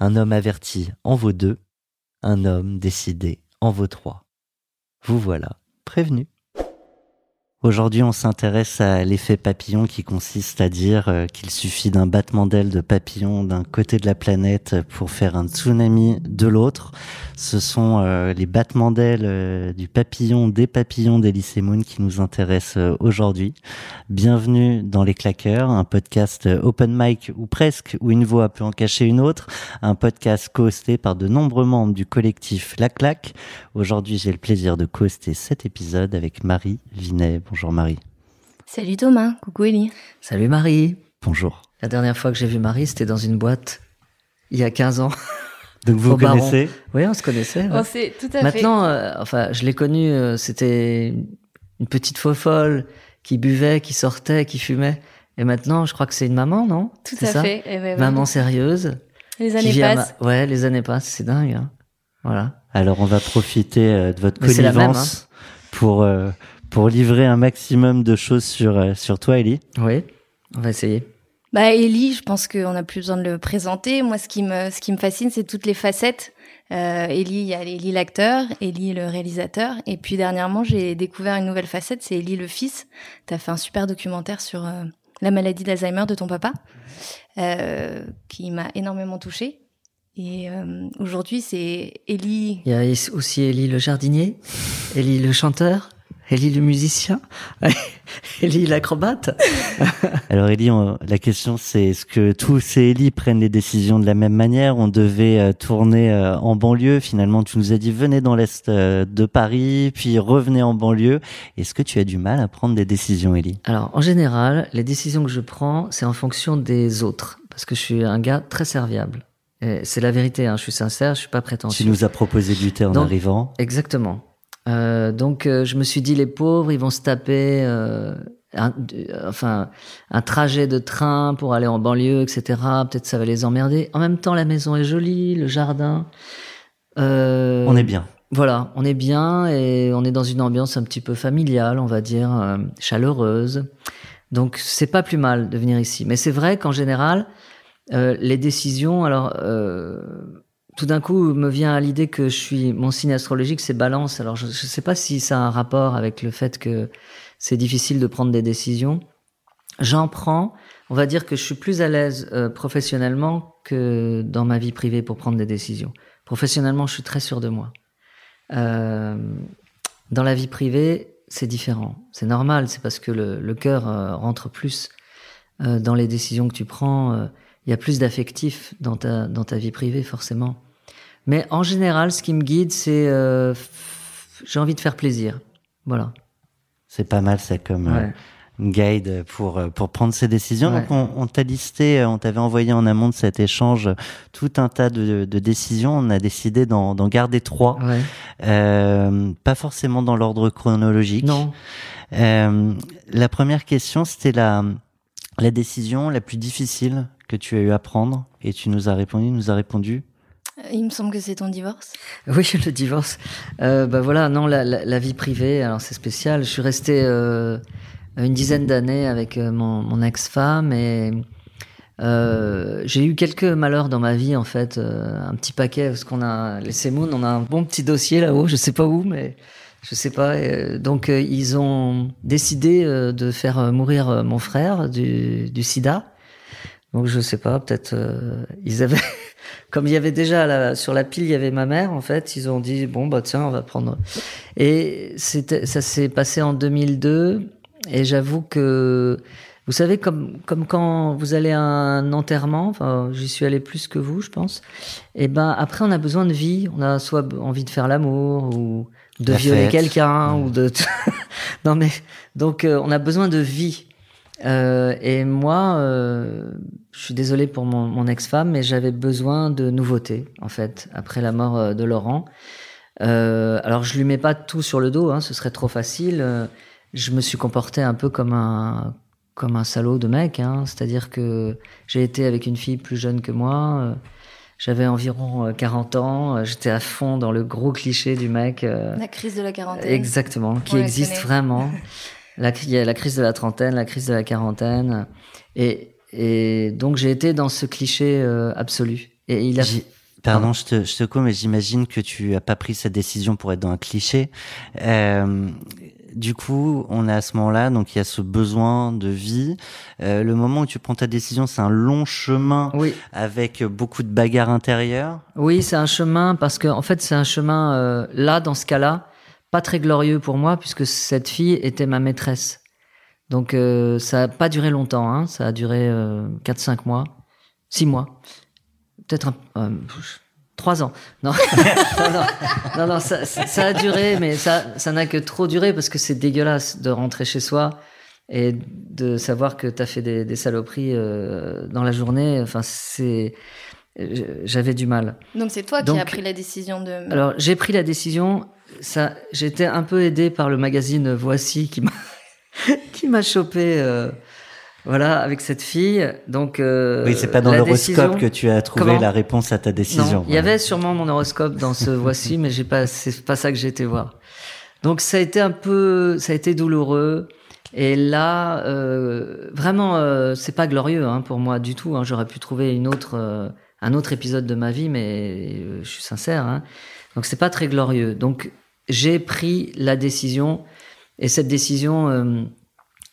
Un homme averti en vaut deux, un homme décidé en vaut trois. Vous voilà prévenu. Aujourd'hui, on s'intéresse à l'effet papillon qui consiste à dire euh, qu'il suffit d'un battement d'aile de papillon d'un côté de la planète pour faire un tsunami de l'autre. Ce sont euh, les battements d'ailes euh, du papillon, des papillons d'Elysée Moon qui nous intéressent aujourd'hui. Bienvenue dans Les Claqueurs, un podcast open mic ou presque, où une voix peut en cacher une autre. Un podcast co-hosté par de nombreux membres du collectif La Claque. Aujourd'hui, j'ai le plaisir de co-hoster cet épisode avec Marie Vinet. Bonjour Marie. Salut Thomas, coucou Ellie. Salut Marie. Bonjour. La dernière fois que j'ai vu Marie, c'était dans une boîte il y a 15 ans. Donc vous vous Baron. connaissez Oui, on se connaissait. ouais. Oh, c'est tout à Maintenant, euh, enfin, je l'ai connue, euh, c'était une petite faux folle qui buvait, qui sortait, qui fumait. Et maintenant, je crois que c'est une maman, non? Tout C'est à ça? fait. Eh ben, Maman ouais. sérieuse. Les années passent. ma- Ouais, les années passent, c'est dingue. hein. Voilà. Alors on va profiter euh, de votre Mais même, hein. connivence pour euh, pour livrer un maximum de choses sur euh, sur toi, Ellie. Oui, on va essayer. Bah Ellie, je pense qu'on n'a plus besoin de le présenter. Moi, ce qui me, ce qui me fascine, c'est toutes les facettes. Euh, Ellie, il y a Ellie l'acteur, Ellie le réalisateur, et puis dernièrement, j'ai découvert une nouvelle facette, c'est Ellie le fils. T'as fait un super documentaire sur euh, la maladie d'Alzheimer de ton papa, euh, qui m'a énormément touchée. Et euh, aujourd'hui, c'est Ellie. Il y a aussi Ellie le jardinier, Ellie le chanteur, Ellie le musicien, Ellie l'acrobate. Alors Ellie, on- la question c'est est-ce que tous ces Ellie prennent les décisions de la même manière? On devait euh, tourner euh, en banlieue. Finalement, tu nous as dit venez dans l'est euh, de Paris, puis revenez en banlieue. Est-ce que tu as du mal à prendre des décisions, Ellie? Alors, en général, les décisions que je prends, c'est en fonction des autres. Parce que je suis un gars très serviable. Et C'est la vérité, hein, je suis sincère, je suis pas prétentieux. Tu nous as proposé du thé en Donc- arrivant. Exactement. Euh, donc, euh, je me suis dit, les pauvres, ils vont se taper, euh, un, euh, enfin, un trajet de train pour aller en banlieue, etc. Peut-être ça va les emmerder. En même temps, la maison est jolie, le jardin. Euh, On est bien. Voilà, on est bien et on est dans une ambiance un petit peu familiale, on va dire, chaleureuse. Donc c'est pas plus mal de venir ici. Mais c'est vrai qu'en général, euh, les décisions, alors euh, tout d'un coup me vient à l'idée que je suis mon signe astrologique c'est Balance. Alors je, je sais pas si ça a un rapport avec le fait que c'est difficile de prendre des décisions. J'en prends. On va dire que je suis plus à l'aise euh, professionnellement que dans ma vie privée pour prendre des décisions. Professionnellement, je suis très sûr de moi. Euh, dans la vie privée, c'est différent. C'est normal, c'est parce que le, le cœur euh, rentre plus euh, dans les décisions que tu prends. euh, Il y a plus d'affectif dans ta, dans ta vie privée, forcément. Mais en général, ce qui me guide, c'est euh, j'ai envie de faire plaisir. Voilà. C'est pas mal ça comme euh, Ouais. guide pour euh, pour prendre ses décisions. Ouais. Donc on, on t'a listé, on t'avait envoyé en amont de cet échange tout un tas de, de décisions. On a décidé d'en garder trois, Ouais. Euh, pas forcément dans l'ordre chronologique. Non. La première question, c'était la la décision la plus difficile que tu as eu à prendre et tu nous as répondu, nous a répondu. Il me semble que c'est ton divorce. Oui, le divorce. Euh, bah voilà, non, la, la, vie privée, alors c'est spécial. Je suis resté euh, une dizaine d'années avec euh, mon, mon ex-femme et euh, j'ai eu quelques malheurs dans ma vie en fait, euh, un petit paquet parce qu'on a laissé Moon, on a un bon petit dossier là-haut, je sais pas où, mais je sais pas. euh, donc ils ont décidé de faire mourir mon frère du, du SIDA. Donc je sais pas, peut-être euh, ils avaient comme il y avait déjà la- sur la pile, il y avait ma mère, en fait, ils ont dit bon bah tiens, on va prendre. Et c'était, ça s'est passé en 2002. Et j'avoue que vous savez comme comme quand vous allez à un enterrement, enfin j'y suis allé plus que vous, je pense. Et ben après on a besoin de vie, on a soit envie de faire l'amour ou de La violer quelqu'un ou de non mais donc euh, on a besoin de vie. Euh, et moi, euh, je suis désolé pour mon, mon ex-femme, mais j'avais besoin de nouveautés, en fait, après la mort euh, de Laurent. Euh, alors, je lui mets pas tout sur le dos, hein, ce serait trop facile. Euh, Je me suis comporté un peu comme un comme un salaud de mec, hein, c'est-à-dire que j'ai été avec une fille plus jeune que moi. euh, J'avais environ euh, 40 ans, j'étais à fond dans le gros cliché du mec. La crise de la quarantaine. Exactement, qui On existe vraiment. La, il y a la crise de la trentaine, la crise de la quarantaine. Et, et donc j'ai été dans ce cliché euh, absolu. Et il a Pardon, je te, je te coupe, mais j'imagine que tu as pas pris cette décision pour être dans un cliché. Euh, du coup, on est à ce moment-là, donc il y a ce besoin de vie. Euh, le moment où tu prends ta décision, c'est un long chemin Oui, avec beaucoup de bagarres intérieures. oui, c'est un chemin parce que en fait c'est un chemin euh, là dans ce cas-là pas très glorieux pour moi puisque cette fille était ma maîtresse. Donc euh, ça a pas duré longtemps, hein, ça a duré euh, 4-5 mois, 6 mois, peut-être euh, trois ans. Non, non, non, ça, ça- a duré, mais ça, ça n'a que trop duré parce que c'est dégueulasse de rentrer chez soi et de savoir que t'as fait des, des saloperies euh, dans la journée. Enfin, c'est, j'avais du mal. Donc c'est toi qui as pris la décision de. Alors j'ai pris la décision. Ça, j'étais un peu aidé par le magazine Voici qui m'a qui m'a chopé. euh, voilà, avec cette fille. Donc, euh, oui, c'est pas dans l'horoscope décision- que tu as trouvé Comment la réponse à ta décision. non, il y avait sûrement mon horoscope dans ce voici, mais j'ai pas, c'est pas ça que j'ai été voir. Donc ça a été un peu, ça a été douloureux. Et là, euh, vraiment, euh, c'est pas glorieux hein, pour moi du tout. Hein. J'aurais pu trouver une autre, euh, un autre épisode de ma vie, mais euh, je suis sincère. Hein. Donc c'est pas très glorieux. Donc j'ai pris la décision, et cette décision, euh,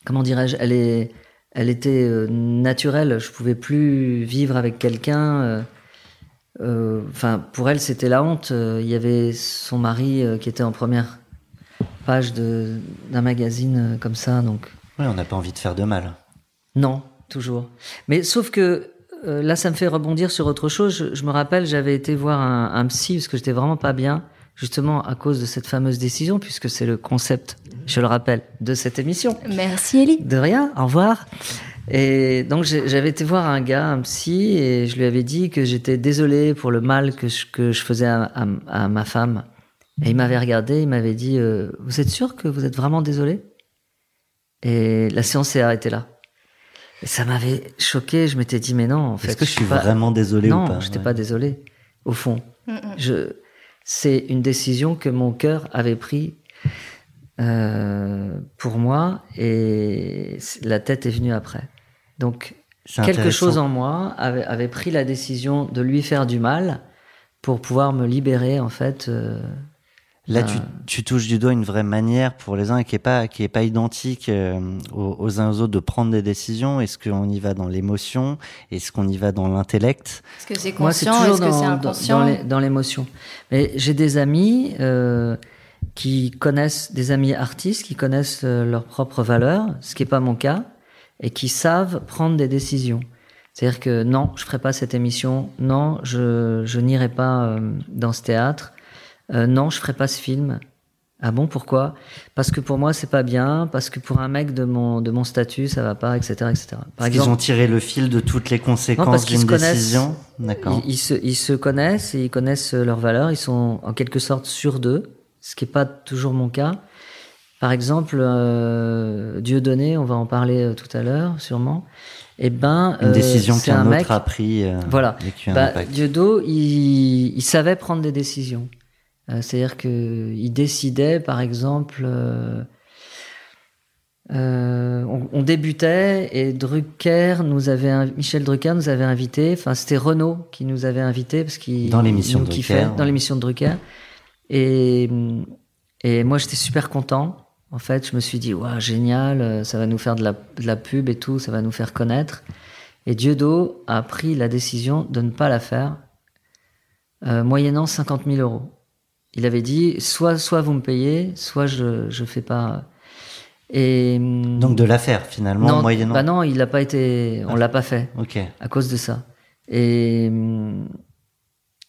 comment dirais-je, elle est, elle était euh, naturelle. Je pouvais plus vivre avec quelqu'un. euh, euh, Enfin, pour elle, c'était la honte. Il y avait son mari qui était en première page d'un magazine comme ça, donc Oui, on n'a pas envie de faire de mal. non, toujours. Mais sauf que euh, là, ça me fait rebondir sur autre chose. Je, je me rappelle, j'avais été voir un, un psy parce que j'étais vraiment pas bien, justement à cause de cette fameuse décision, puisque c'est le concept, je le rappelle, de cette émission. Merci Ellie. De rien, au revoir. Et donc j'avais été voir un gars, un psy, et je lui avais dit que j'étais désolé pour le mal que je, que je faisais à, à- à ma femme. Et il m'avait regardé, il m'avait dit euh, Vous êtes sûr que vous êtes vraiment désolé? Et la séance s'est arrêtée là. Et ça m'avait choqué, je m'étais dit Mais non, en fait. Est-ce que je suis pas- vraiment désolé non, ou pas j'étais Ouais. pas désolé. Au fond, Mm, mm. je, c'est une décision que mon cœur avait pris euh, pour moi et la tête est venue après. Donc quelque chose en moi avait, avait pris la décision de lui faire du mal pour pouvoir me libérer en fait. euh, Là, Euh, tu, tu touches du doigt une vraie manière pour les uns et qui est pas qui est pas identique euh, aux, aux uns aux autres de prendre des décisions. Est-ce qu'on y va dans l'émotion? Est-ce qu'on y va dans l'intellect? Est-ce que c'est Moi, c'est conscient? toujours Est-ce que c'est dans, dans, inconscient? dans les- dans l'émotion. Mais j'ai des amis euh, qui connaissent, des amis artistes qui connaissent euh, leurs propres valeurs, ce qui n'est pas mon cas, et qui savent prendre des décisions. C'est-à-dire que non, je ferai pas cette émission, non, je, je n'irai pas euh, dans ce théâtre, euh, non, je ferai pas ce film. Ah bon, pourquoi? Parce que pour moi, c'est pas bien, parce que pour un mec de mon, de mon statut, ça va pas, etc. etc. Par Parce qu'ils ont tiré le fil de toutes les conséquences d'une décision. D'accord. Ils, ils se, ils se connaissent et ils connaissent leurs valeurs. Ils sont en quelque sorte sûrs d'eux, ce qui n'est pas toujours mon cas. Par exemple, euh, Dieudonné, on va en parler euh, tout à l'heure, sûrement. Eh ben, Une euh, décision qu'un un autre mec. a pris euh, Voilà. Bah, impact. Dieudo, il, il savait prendre des décisions. Euh, C'est-à-dire que il décidait, par exemple, euh, euh, on, on débutait et Drucker nous avait, Michel Drucker nous avait invité. Enfin, c'était Renaud qui nous avait invité parce qu'il Dans l'émission nous kiffait, Drucker, dans l'émission de Drucker. Et et moi, j'étais super content. En fait, je me suis dit, waouh, génial, euh, ça va nous faire de la, de la pub et tout, ça va nous faire connaître. Et Dieudo a pris la décision de ne pas la faire euh, moyennant 50 000 euros. Il avait dit soit soit vous me payez, soit je je fais pas. Et hum, Donc de l'affaire finalement, non, moyennant. bah non, il l'a pas été, on l'a pas fait Ok. à cause de ça. Et hum,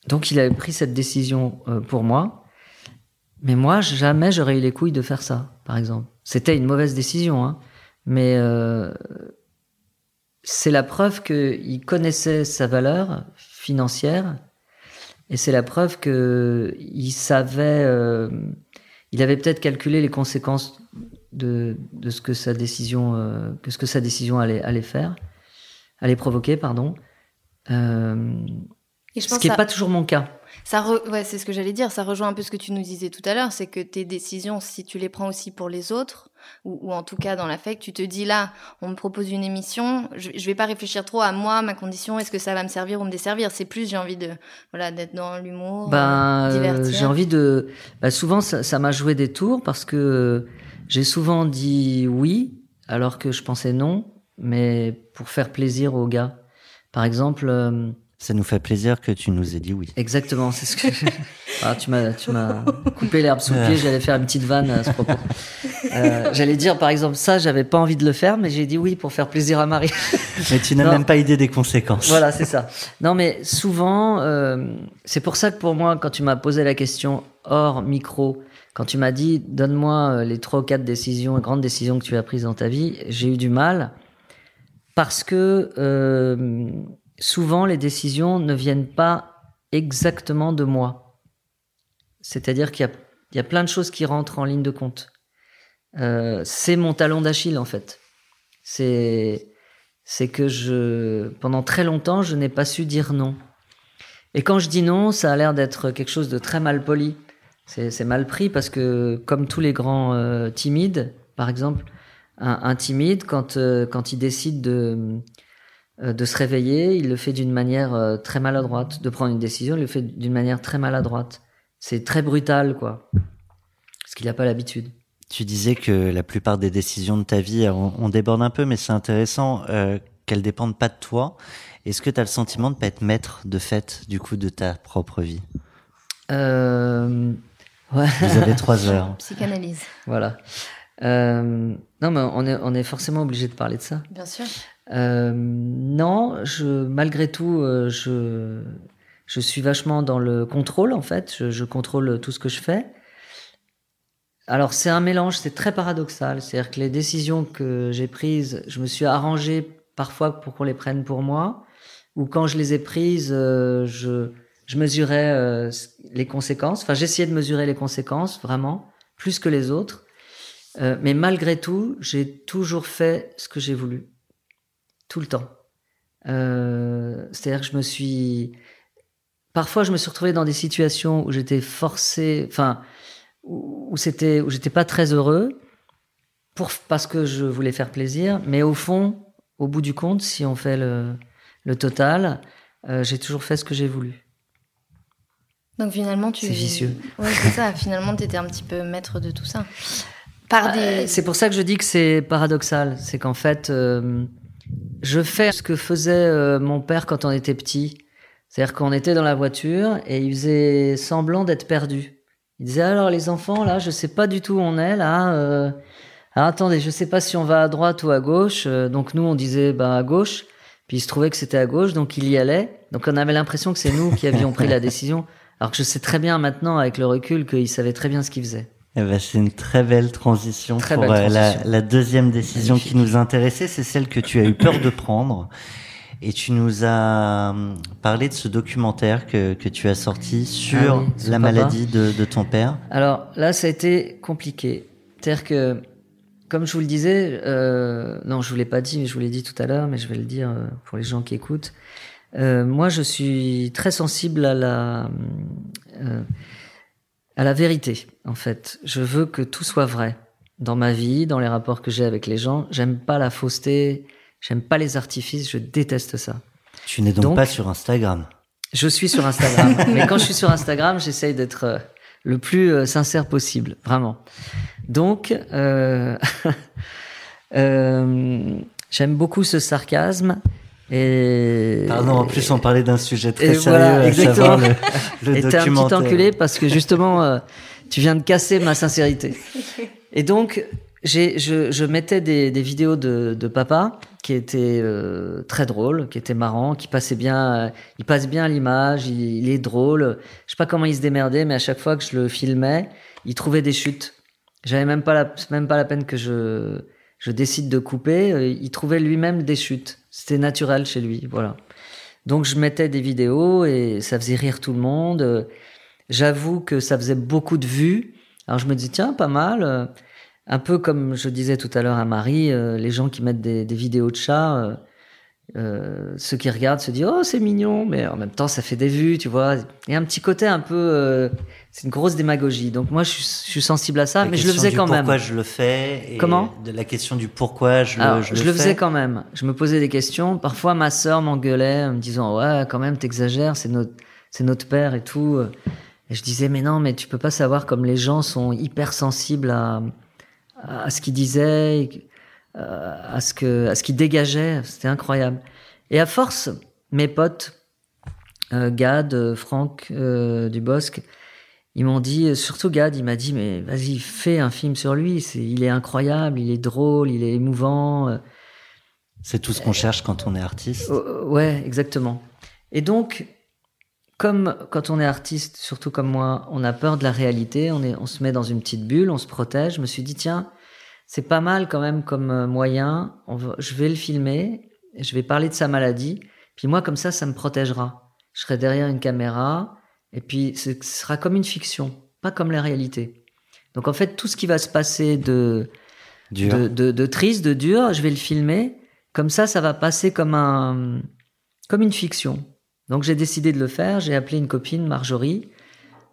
donc il avait pris cette décision euh, pour moi. Mais moi, jamais j'aurais eu les couilles de faire ça, par exemple. C'était une mauvaise décision, hein. Mais euh, c'est la preuve qu'il connaissait sa valeur financière et c'est la preuve que il savait, euh, il avait peut-être calculé les conséquences de, de ce que sa décision, euh, que ce que sa décision allait, allait faire, allait provoquer, pardon. Euh, Et je ce qui n'est ça, pas toujours mon cas. ça re- ouais, c'est ce que j'allais dire. Ça rejoint un peu ce que tu nous disais tout à l'heure, c'est que tes décisions, si tu les prends aussi pour les autres, ou, ou en tout cas dans l'affect, tu te dis là, on me propose une émission, je, je vais pas réfléchir trop à moi, ma condition, est-ce que ça va me servir ou me desservir? C'est plus j'ai envie de, voilà, d'être dans l'humour, Ben, divertir. j'ai envie de. bah, souvent, ça ça m'a joué des tours parce que j'ai souvent dit oui alors que je pensais non, mais pour faire plaisir aux gars. Par exemple, euh, Ça nous fait plaisir que tu nous aies dit oui. exactement, c'est ce que. ah, tu m'as, tu m'as coupé l'herbe sous le pied. J'allais faire une petite vanne à ce propos. Euh, j'allais dire, par exemple, ça, j'avais pas envie de le faire, mais j'ai dit oui pour faire plaisir à Marie. Mais tu n'as même pas idée des conséquences. Voilà, c'est ça. Non, mais souvent, euh, c'est pour ça que pour moi, quand tu m'as posé la question hors micro, quand tu m'as dit donne-moi euh, les trois ou quatre décisions, grandes décisions que tu as prises dans ta vie, j'ai eu du mal parce que euh, souvent les décisions ne viennent pas exactement de moi. C'est-à-dire qu'il y a, plein de choses qui rentrent en ligne de compte. Euh, c'est mon talon d'Achille en fait. C'est que je, pendant très longtemps, je n'ai pas su dire non. Et quand je dis non, ça a l'air d'être quelque chose de très mal poli. C'est mal pris parce que, comme tous les grands euh, timides, par exemple, un, timide, quand, euh, quand il décide de, de se réveiller, il le fait d'une manière euh, très maladroite. De prendre une décision, il le fait d'une manière très maladroite. C'est très brutal, quoi. Parce qu'il n'a pas l'habitude. Tu disais que la plupart des décisions de ta vie, on, on déborde un peu, mais c'est intéressant euh, qu'elles dépendent pas de toi. Est-ce que tu as le sentiment de pas être maître de fait du coup de ta propre vie? Euh, ouais. Vous avez trois heures. Psychanalyse, Voilà. Euh, non, mais on est, on est forcément obligé de parler de ça. bien sûr. Euh, non, je, malgré tout, euh, je, je suis vachement dans le contrôle, en fait. Je, je contrôle tout ce que je fais. Alors, c'est un mélange, c'est très paradoxal. C'est-à-dire que les décisions que j'ai prises, je me suis arrangé parfois pour qu'on les prenne pour moi. Ou quand je les ai prises, euh, je, je mesurais euh, les conséquences. Enfin, j'essayais de mesurer les conséquences, vraiment, plus que les autres. Euh, mais malgré tout, j'ai toujours fait ce que j'ai voulu. Tout le temps. Euh, C'est-à-dire que je me suis... Parfois, je me suis retrouvé dans des situations où j'étais forcé, enfin, où, où c'était, où j'étais pas très heureux, pour, parce que je voulais faire plaisir. Mais au fond, au bout du compte, si on fait le, le total, euh, j'ai toujours fait ce que j'ai voulu. Donc finalement, tu. C'est vicieux. Ouais, c'est ça. Finalement, tu étais un petit peu maître de tout ça. Par des. Euh, C'est pour ça que je dis que c'est paradoxal. C'est qu'en fait, euh, je fais ce que faisait euh, mon père quand on était petit. C'est-à-dire qu'on était dans la voiture et il faisait semblant d'être perdu. Il disait alors les enfants là, je sais pas du tout où on est là. euh, alors, attendez, je sais pas si on va à droite ou à gauche. Euh, donc nous on disait bah à gauche. Puis il se trouvait que c'était à gauche, donc il y allait. Donc on avait l'impression que c'est nous qui avions pris la décision. Alors que je sais très bien maintenant avec le recul qu'il savait très bien ce qu'il faisait. Eh ben, c'est une très belle transition Très pour belle euh, la, transition. la deuxième décision Magnifique. qui nous intéressait, c'est celle que tu as eu peur de prendre. Et tu nous as hum, parlé de ce documentaire que, que tu as sorti sur Ah oui, son la papa. maladie de, de ton père. Alors là, ça a été compliqué. C'est-à-dire que, comme je vous le disais, euh, non, je vous l'ai pas dit, mais je vous l'ai dit tout à l'heure, mais je vais le dire euh, pour les gens qui écoutent. Euh, moi, je suis très sensible à la euh, à la vérité. En fait, je veux que tout soit vrai dans ma vie, dans les rapports que j'ai avec les gens. J'aime pas la fausseté, j'aime pas les artifices, je déteste ça. Tu n'es donc, Donc- pas sur Instagram. Je suis sur Instagram, mais quand je suis sur Instagram, j'essaye d'être euh, le plus euh, sincère possible, vraiment. Donc, euh, euh, j'aime beaucoup ce sarcasme Et Pardon, en plus on parlait d'un sujet très et sérieux, voilà, exactement. le, le Et t'es un petit enculé parce que justement, euh, tu viens de casser ma sincérité. Et donc, j'ai, je, je mettais des, des vidéos de, de papa qui étaient euh, très drôles, qui étaient marrants, qui passaient bien. euh, il passe bien l'image, il, il est drôle. Je sais pas comment il se démerdait, mais à chaque fois que je le filmais, il trouvait des chutes. J'avais même pas la, c'est même pas la peine que je, je décide de couper. euh, Il trouvait lui-même des chutes. C'était naturel chez lui, voilà. Donc je mettais des vidéos et ça faisait rire tout le monde. Euh, J'avoue que ça faisait beaucoup de vues. Alors je me dis tiens pas mal. Euh, Un peu comme je disais tout à l'heure à Marie, les gens qui mettent des, des vidéos de chats, euh, ceux qui regardent se disent oh c'est mignon, mais en même temps ça fait des vues, tu vois. Il y a un petit côté un peu, euh, c'est une grosse démagogie. Donc moi je suis, je suis sensible à ça, La mais je le faisais quand même. Pourquoi je le fais et Comment? de la question du pourquoi je, Alors, le, je, je le fais. faisais quand même. Je me posais des questions. Parfois, ma sœur m'engueulait en me disant ouais, quand même, t'exagères, c'est notre, c'est notre père et tout. Et je disais mais non, mais tu peux pas savoir comme les gens sont hyper sensibles à, à ce qu'il disait, euh, à ce que, à ce qu'il dégageait. C'était incroyable. Et à force, mes potes, euh, Gad, euh, Franck euh, Dubosc, ils m'ont dit, surtout Gad, il m'a dit, mais vas-y, fais un film sur lui. C'est, il est incroyable, il est drôle, il est émouvant. euh, C'est tout ce qu'on cherche quand on est artiste. euh, ouais, exactement. Et donc, comme quand on est artiste, surtout comme moi, on a peur de la réalité, on, est, on se met dans une petite bulle, on se protège. Je me suis dit, tiens, c'est pas mal quand même comme euh, moyen. On va- je vais le filmer, je vais parler de sa maladie. Puis moi, comme ça, ça me protégera. Je serai derrière une caméra, et puis ce sera comme une fiction, pas comme la réalité. Donc en fait, tout ce qui va se passer de, de, de, de triste, de dur, je vais le filmer. Comme ça, ça va passer comme un, comme une fiction. Donc j'ai décidé de le faire. J'ai appelé une copine, Marjorie,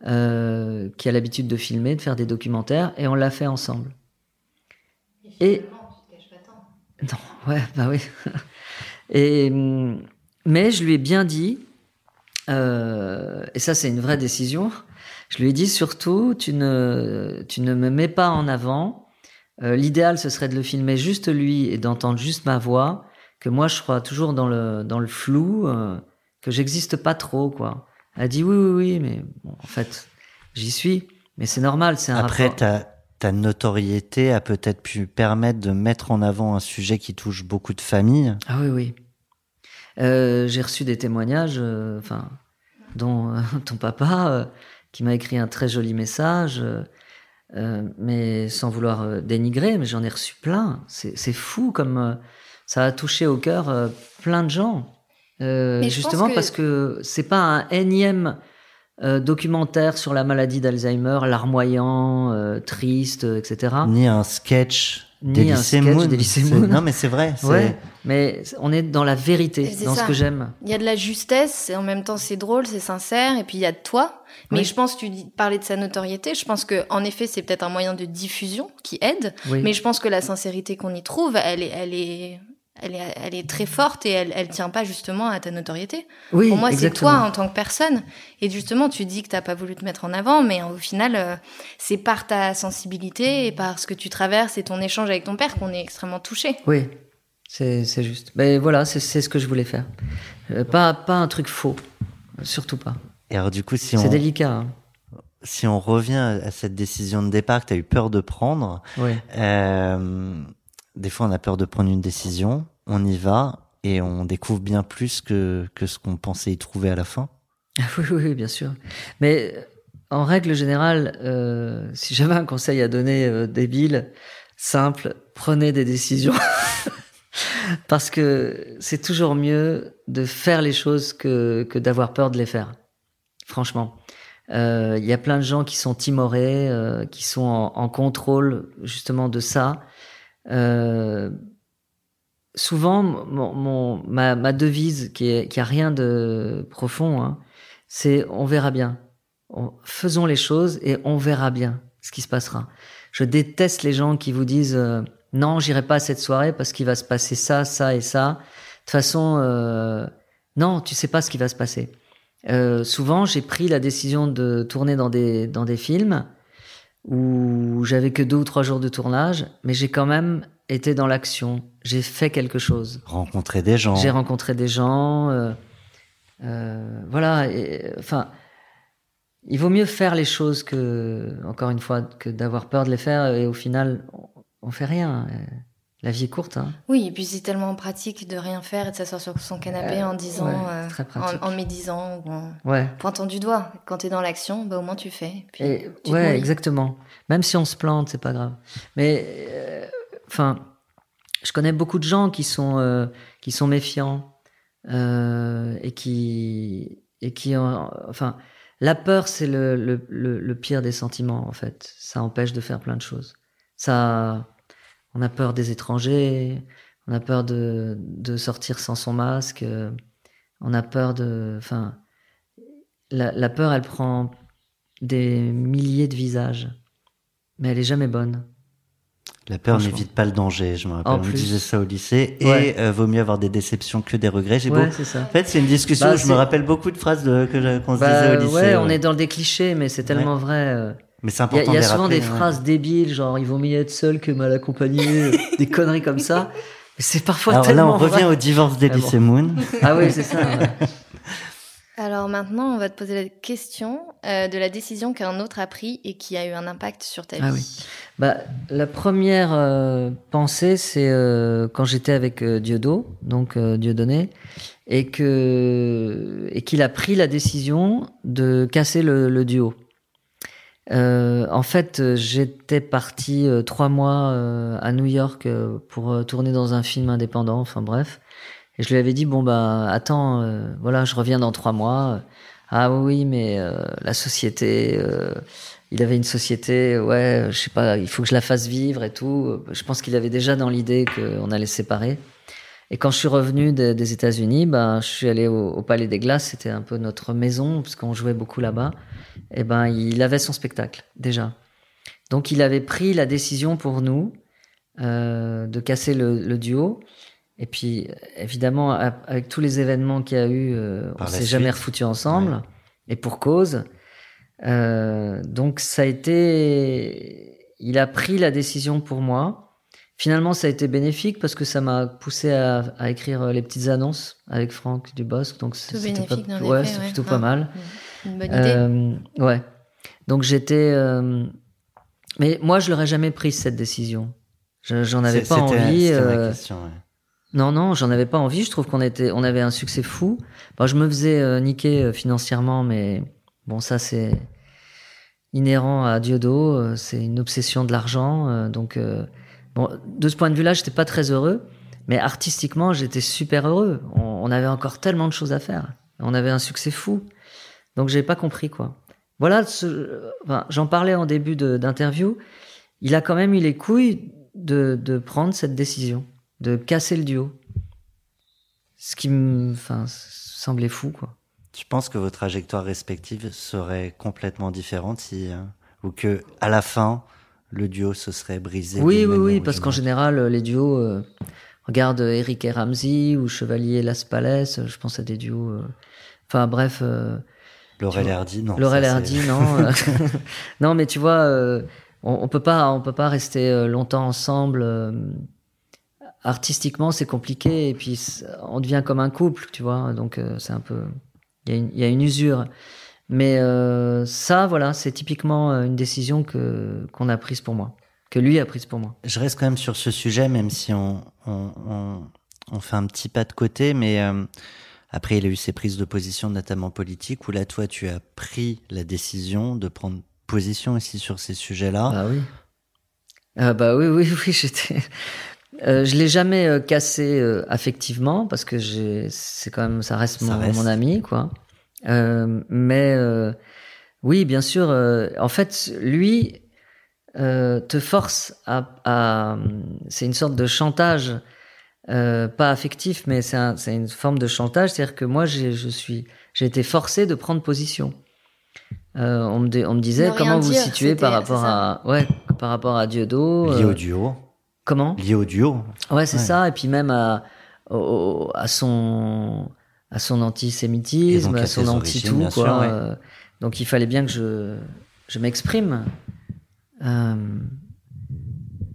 euh, qui a l'habitude de filmer, de faire des documentaires, et on l'a fait ensemble. Et non, ouais, bah oui. Et hum, mais je lui ai bien dit, euh, et ça c'est une vraie décision. Je lui ai dit surtout, tu ne, tu ne me mets pas en avant. Euh, L'idéal, ce serait de le filmer juste lui et d'entendre juste ma voix, que moi je crois toujours dans le, dans le flou, euh, que j'existe pas trop, quoi. Elle a dit oui, oui, oui, mais bon, en fait, j'y suis. Mais c'est normal, c'est un Après, rapport. Ta, notoriété a peut-être pu permettre de mettre en avant un sujet qui touche beaucoup de familles. Ah oui, oui. Euh, J'ai reçu des témoignages, euh, enfin, dont euh, ton papa, euh, qui m'a écrit un très joli message, mais sans vouloir euh, dénigrer, mais j'en ai reçu plein. C'est fou comme euh, ça a touché au cœur euh, plein de gens. Euh, justement que- parce que c'est pas un énième euh, documentaire sur la maladie d'Alzheimer, larmoyant, euh, triste, etc. Ni un sketch Ni d'Elysée un sketch Moon. Non, mais c'est vrai. Ouais, mais on est dans la vérité, dans ça. ce que j'aime. Il y a de la justesse, et en même temps c'est drôle, c'est sincère, et puis il y a de toi. Mais Oui. je pense, tu dis, parlais de sa notoriété, je pense que en effet c'est peut-être un moyen de diffusion qui aide, Oui. mais je pense que la sincérité qu'on y trouve, elle est, elle est, elle est, elle est très forte et elle, elle tient pas justement à ta notoriété. oui, Pour moi, c'est toi en tant que personne. Et justement, tu dis que t'as pas voulu te mettre en avant, mais au final, euh, c'est par ta sensibilité et par ce que tu traverses et ton échange avec ton père qu'on est extrêmement touché. Oui, c'est juste. Mais voilà, c'est c'est ce que je voulais faire. Euh, pas, pas un truc faux, surtout pas. Et alors, du coup, si C'est on, délicat. hein. si on revient à cette décision de départ que tu as eu peur de prendre, Oui. euh, des fois, on a peur de prendre une décision, on y va et on découvre bien plus que, que ce qu'on pensait y trouver à la fin. Ah oui, oui, bien sûr. Mais euh, en règle générale, euh, si j'avais un conseil à donner euh, débile, simple, prenez des décisions. Parce que c'est toujours mieux de faire les choses que, que d'avoir peur de les faire. Franchement. Euh, Il y a plein de gens qui sont timorés, euh, qui sont en, en contrôle justement de ça. Souvent, mon, mon- ma, ma devise, qui, est, qui a rien de profond, hein, c'est on verra bien. On- faisons les choses et on verra bien ce qui se passera. Je déteste les gens qui vous disent euh, non, j'irai pas à cette soirée parce qu'il va se passer ça, ça et ça. De toute façon, euh, non, tu sais pas ce qui va se passer. Euh, souvent, j'ai pris la décision de tourner dans des dans des films où j'avais que deux ou trois jours de tournage, mais j'ai quand même été dans l'action. J'ai fait quelque chose. Rencontrer des gens. J'ai rencontré des gens. euh, euh, voilà. et, Enfin, il vaut mieux faire les choses que, encore une fois, que d'avoir peur de les faire. Et au final, on, on fait rien. La vie est courte. Hein. Oui, et puis c'est tellement pratique de rien faire et de s'asseoir sur son canapé Euh, en disant, ouais, euh, très en, en médisant ou en Ouais. pointant du doigt. Quand tu es dans l'action, bah, au moins tu fais. Puis Et- tu ouais, exactement. Même si on se plante, c'est pas grave. Mais euh, enfin, je connais beaucoup de gens qui sont euh, qui sont méfiants euh, et qui et qui ont- enfin la peur c'est le, le, le, pire des sentiments en fait. Ça empêche de faire plein de choses. Ça, on a peur des étrangers, on a peur de de sortir sans son masque, on a peur de, enfin, la, la peur elle prend des milliers de visages, mais elle est jamais bonne. La peur n'évite pas le danger, je me rappelle. On disait ça au lycée. Ouais. Et euh, vaut mieux avoir des déceptions que des regrets. J'ai Ouais, beau- c'est ça. En fait, c'est une discussion Bah, où je me rappelle beaucoup de phrases de- qu'on se Bah, disait au lycée. ouais, on est dans des clichés, mais c'est tellement vrai. euh. Mais c'est Il y a, important il y a de souvent rappeler, des phrases débiles, genre il vaut mieux être seul que mal accompagné, des conneries comme ça. C'est parfois Alors là, on revient vrai. au divorce d'Elysée Ah bon. Moon. Ah oui, c'est ça. Alors maintenant, on va te poser la question euh, de la décision qu'un autre a pris et qui a eu un impact sur ta vie. Ah oui. Bah, la première euh, pensée, c'est euh, quand j'étais avec Diodo, donc Dieudonné, et que et qu'il a pris la décision de casser le, le duo. En fait, j'étais parti trois mois à New York pour tourner dans un film indépendant. Enfin bref, et je lui avais dit bon bah attends, euh, voilà, je reviens dans trois mois. Ah oui, mais euh, la société. euh, il avait une société, ouais, je sais pas, il faut que je la fasse vivre et tout. Je pense qu'il avait déjà dans l'idée qu'on allait se séparer. Et quand je suis revenu de- des États-Unis, ben, je suis allé au, Palais des Glaces, c'était un peu notre maison, parce qu'on jouait beaucoup là-bas. Et ben, il avait son spectacle, déjà. Donc, il avait pris la décision pour nous euh, de casser le, le duo. Et puis, évidemment, avec tous les événements qu'il y a eu, euh, on s'est jamais refoutu ensemble. Et pour cause. Euh, donc ça a été, il a pris la décision pour moi. Finalement, ça a été bénéfique parce que ça m'a poussé à, à écrire les petites annonces avec Franck Dubosc. Donc c'était pas, ouais, ouais. plutôt Ah. pas mal. Une bonne idée. Euh, ouais. Donc j'étais, euh, mais moi je l'aurais jamais prise cette décision. Je- J'en avais C'est- pas envie. c'était ma euh, question, ouais. Non, non, j'en avais pas envie. Je trouve qu'on était, on avait un succès fou. Bon, je me faisais euh, niquer euh, financièrement, mais bon, ça c'est inhérent à Diodo. euh, c'est une obsession de l'argent. donc, bon, de ce point de vue-là, j'étais pas très heureux, mais artistiquement, j'étais super heureux. On, avait encore tellement de choses à faire. On avait un succès fou. Donc, j'ai pas compris quoi. Voilà, enfin, j'en parlais en début d'interview. Il a quand même eu les couilles de, de prendre cette décision de casser le duo. Ce qui me enfin, semblait fou, quoi. Tu penses que vos trajectoires respectives seraient complètement différentes si, euh, ou que à la fin le duo se serait brisé Oui, oui, oui, parce qu'en général, les duos, euh, regarde euh, Eric et Ramsey ou Chevalier Las Palais, euh, je pense à des duos. euh, Enfin, bref. euh, Laurel Hardy, non. Laurel Hardy, non. euh, non, mais tu vois, euh, on, on peut pas, on peut pas rester euh, longtemps ensemble. Artistiquement, c'est compliqué, et puis on devient comme un couple, tu vois. Donc euh, c'est un peu, il y, a une- il y a une usure. Mais euh, ça, voilà, c'est typiquement euh, une décision que qu'on a prise pour moi, que lui a prise pour moi. Je reste quand même sur ce sujet, même si on, on, on, on fait un petit pas de côté, mais euh, après il a eu ses prises de position, notamment politiques, où là toi tu as pris la décision de prendre position aussi sur ces sujets-là. Bah oui. Ah bah oui, oui, oui, j'étais. Euh, je l'ai jamais euh, cassé euh, affectivement parce que j'ai, c'est quand même, ça reste, Ça mon, reste. mon ami, quoi. Euh, mais euh, oui, bien sûr. euh, en fait, lui euh, te force à, à- c'est une sorte de chantage, euh, pas affectif, mais c'est, un- c'est une forme de chantage. C'est-à-dire que moi, j'ai, je suis, j'ai été forcé de prendre position. Euh, on, me, dé- on me disait comment vous situez par rapport à, ouais, par rapport à Diodo. Lié euh, au duo. Comment? Lié au duo. Ouais, c'est Ouais. ça. Et puis même à, au- à son, à son antisémitisme, à à son anti-tout, quoi. ouais. Euh, Donc il fallait bien que je, je m'exprime. Euh,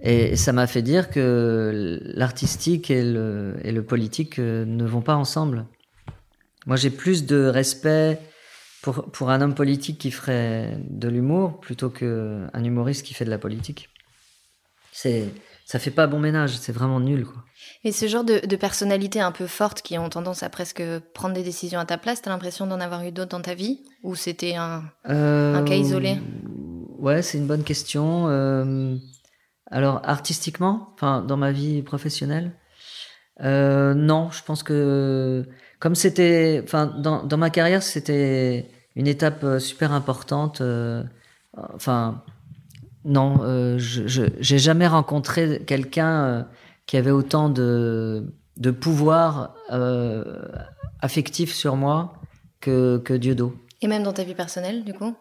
Et ça m'a fait dire que l'artistique et le, et le politique euh, ne vont pas ensemble. Moi, j'ai plus de respect pour, pour un homme politique qui ferait de l'humour plutôt qu'un humoriste qui fait de la politique. C'est, ça fait pas bon ménage, c'est vraiment nul, quoi. Et ce genre de, de personnalités un peu fortes qui ont tendance à presque prendre des décisions à ta place, t'as l'impression d'en avoir eu d'autres dans ta vie? Ou c'était un... Un cas isolé? Euh, Ouais, c'est une bonne question. Euh, alors, artistiquement, enfin, dans ma vie professionnelle, euh, non, je pense que comme c'était, enfin, dans, dans ma carrière, c'était une étape super importante. enfin, non, euh, je j'ai jamais rencontré quelqu'un euh, qui avait autant de, de pouvoir euh, affectif sur moi que, que Dieudo. Et même dans ta vie personnelle, du coup?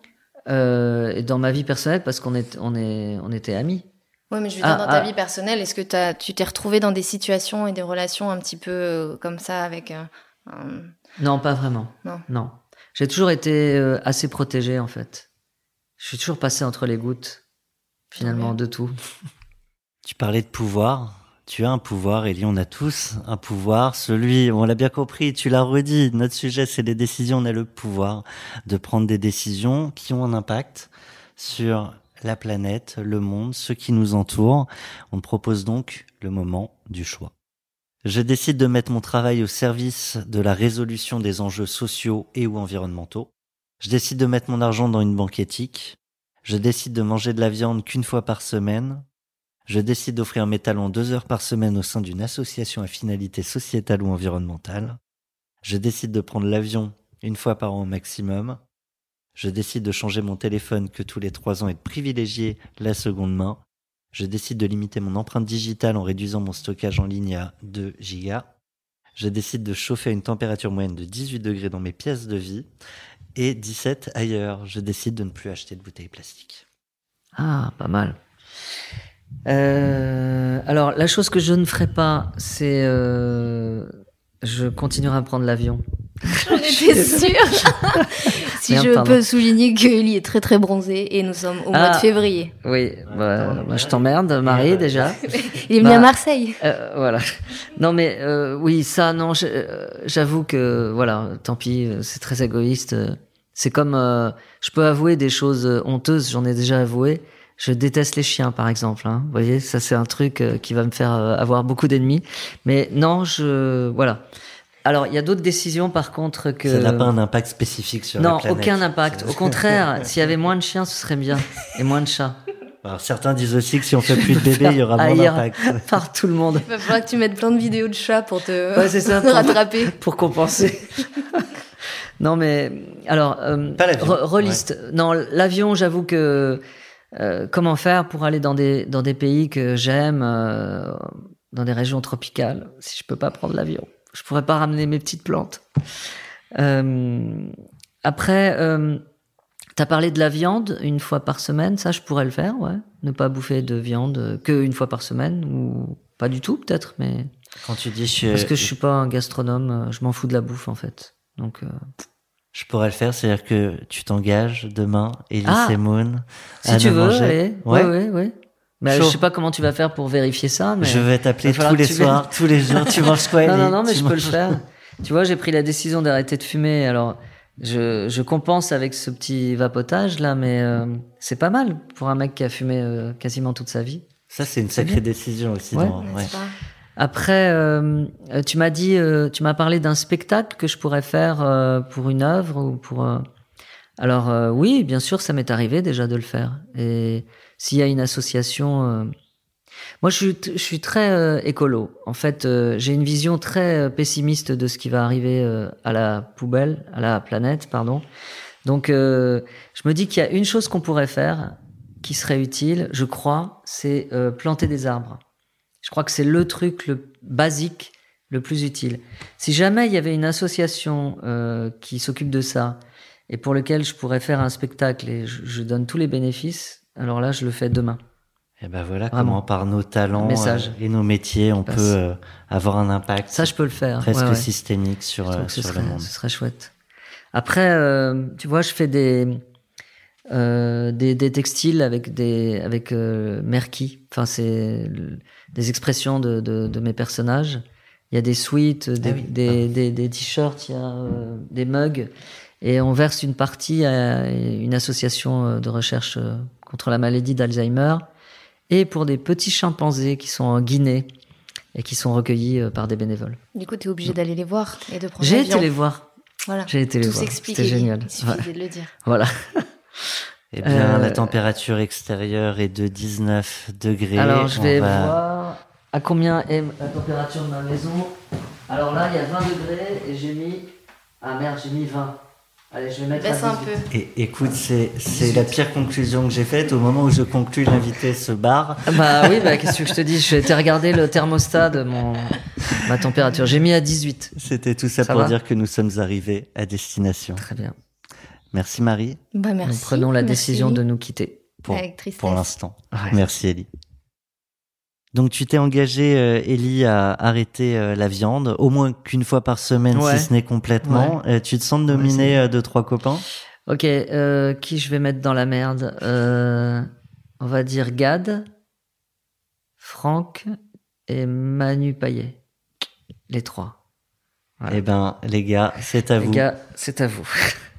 Euh, et dans ma vie personnelle, parce qu'on est, on est, on était amis. Oui, mais je veux Ah, dire, dans ta ah. vie personnelle, est-ce que t'as- tu t'es retrouvé dans des situations et des relations un petit peu euh, comme ça avec euh, un- Non, pas vraiment. Non. J'ai toujours été euh, assez protégé, en fait. Je suis toujours passé entre les gouttes, finalement, Ouais. de tout. Tu parlais de pouvoir. Tu as un pouvoir, Elie, on a tous un pouvoir. Celui, on l'a bien compris, tu l'as redit, notre sujet c'est les décisions, on a le pouvoir de prendre des décisions qui ont un impact sur la planète, le monde, ceux qui nous entourent. On te propose donc le moment du choix. Je décide de mettre mon travail au service de la résolution des enjeux sociaux et ou environnementaux. Je décide de mettre mon argent dans une banque éthique. Je décide de manger de la viande qu'une fois par semaine. Je décide d'offrir mes talents deux heures par semaine au sein d'une association à finalité sociétale ou environnementale. Je décide de prendre l'avion une fois par an au maximum. Je décide de changer mon téléphone que tous les trois ans et de privilégier la seconde main. Je décide de limiter mon empreinte digitale en réduisant mon stockage en ligne à 2 gigas. Je décide de chauffer à une température moyenne de 18 degrés dans mes pièces de vie. Et 17 ailleurs. Je décide de ne plus acheter de bouteilles plastiques. Ah, pas mal. Euh, alors, la chose que je ne ferai pas, c'est... euh, je continuerai à prendre l'avion. J'en étais sûre Si Merde, je pardon. peux souligner que Ellie est très très bronzé et nous sommes au mois Ah. de février. Oui, bah, bah, je t'emmerde, Marie, déjà. Il est venu Bah, à Marseille. Euh, voilà. Non, mais euh, oui, ça, non, j'avoue que, voilà, tant pis, c'est très égoïste. C'est comme, euh, je peux avouer des choses euh, honteuses, j'en ai déjà avoué. Je déteste les chiens, par exemple. Hein. Vous voyez, ça, c'est un truc euh, qui va me faire euh, avoir beaucoup d'ennemis. Mais non, je, voilà. Alors, il y a d'autres décisions, par contre, que. Ça n'a pas un impact spécifique sur la Non, aucun impact. Au contraire, s'il y avait moins de chiens, ce serait bien. Et moins de chats. Alors, certains disent aussi que si on fait plus de bébés, il y aura moins d'impact. Par tout le monde. Il va falloir que tu mettes plein de vidéos de chats pour te Ouais, c'est ça. rattraper. pour compenser. Non, mais alors, euh, Pas. Non, l'avion, j'avoue que euh, comment faire pour aller dans des dans des pays que j'aime, euh, dans des régions tropicales, si je peux pas prendre l'avion, je pourrais pas ramener mes petites plantes. Euh, après, euh, t'as parlé de la viande une fois par semaine, ça je pourrais le faire, ouais. Ne pas bouffer de viande que une fois par semaine ou pas du tout peut-être, mais Quand tu dis je, parce que je suis pas un gastronome, euh, je m'en fous de la bouffe en fait. Donc euh, je pourrais le faire, c'est-à-dire que tu t'engages demain, Elise Ah. et Moon, si à tu veux. Ouais. Ouais, ouais, ouais. Mais Chaud. je sais pas comment tu vas faire pour vérifier ça, mais Je vais t'appeler tous les soirs, tous les jours. Tu manges quoi, non, non, non, mais Tu je peux le faire. tu vois, j'ai pris la décision d'arrêter de fumer. Alors, je, je compense avec ce petit vapotage là, mais euh, c'est pas mal pour un mec qui a fumé euh, quasiment toute sa vie. Ça, c'est une sacrée bien. décision aussi. Ouais. dans- ouais. Après, euh, tu m'as dit, euh, tu m'as parlé d'un spectacle que je pourrais faire euh, pour une œuvre ou pour. euh, Alors euh, oui, bien sûr, ça m'est arrivé déjà de le faire. Et s'il y a une association, euh, moi je je suis très écolo. En fait, j'ai une vision très pessimiste de ce qui va arriver à la poubelle, à la planète, pardon. Donc, je me dis qu'il y a une chose qu'on pourrait faire qui serait utile, je crois, c'est planter des arbres. Je crois que c'est le truc le basique, le plus utile. Si jamais il y avait une association euh, qui s'occupe de ça et pour lequel je pourrais faire un spectacle et je, je donne tous les bénéfices, alors là, je le fais demain. Et ben voilà Vraiment. comment par nos talents euh, et nos métiers, on Passe. peut euh, avoir un impact Ça, je peux le faire. presque Ouais, ouais. systémique sur, serait, le monde. ce serait chouette. Après, tu vois, je fais des. Euh, des, des textiles avec des avec euh, Merki. Enfin, c'est des expressions de, de, de mes personnages. Il y a des sweats, des, Ah oui. des, des, des t-shirts, il y a euh, des mugs. Et on verse une partie à une association euh, de recherche contre la maladie d'Alzheimer et pour des petits chimpanzés qui sont en Guinée et qui sont recueillis par des bénévoles. Du coup, tu es obligé d'aller les voir et de prendre J'ai été les voir. Voilà. J'ai été les Tout voir. C'était génial. Il suffit Ouais. de le dire. Voilà. Eh bien, Euh, la température extérieure est de 19 degrés. Alors, je vais va- voir à combien est la température de ma maison. Alors là, il y a 20 degrés et j'ai mis. Ah merde, j'ai mis 20. Allez, je vais mettre. Baisse à un 18. peu. Et écoute, c'est c'est la pire conclusion que j'ai faite. Au moment où je conclus, l'invité se barre. Ah Bah oui, bah qu'est-ce que je te dis? Je vais te regarder le thermostat de mon ma température. J'ai mis à 18. C'était tout ça, Ça pour dire que nous sommes arrivés à destination. Très bien. Merci Marie Bah, merci. Nous prenons la Merci, décision Ellie. de nous quitter. pour, l'instant. Ouais. Merci Ellie. Donc tu t'es engagé, euh, Ellie, à arrêter euh, la viande, au moins qu'une fois par semaine, Ouais. si ce n'est complètement. Euh, tu te sens de Ouais, nominer c'est- euh, deux, trois copains? Ok, euh, qui je vais mettre dans la merde? Euh, On va dire Gad, Franck et Manu Payet. Les trois. Voilà. Eh ben, les gars, c'est à Les vous. gars, c'est à vous.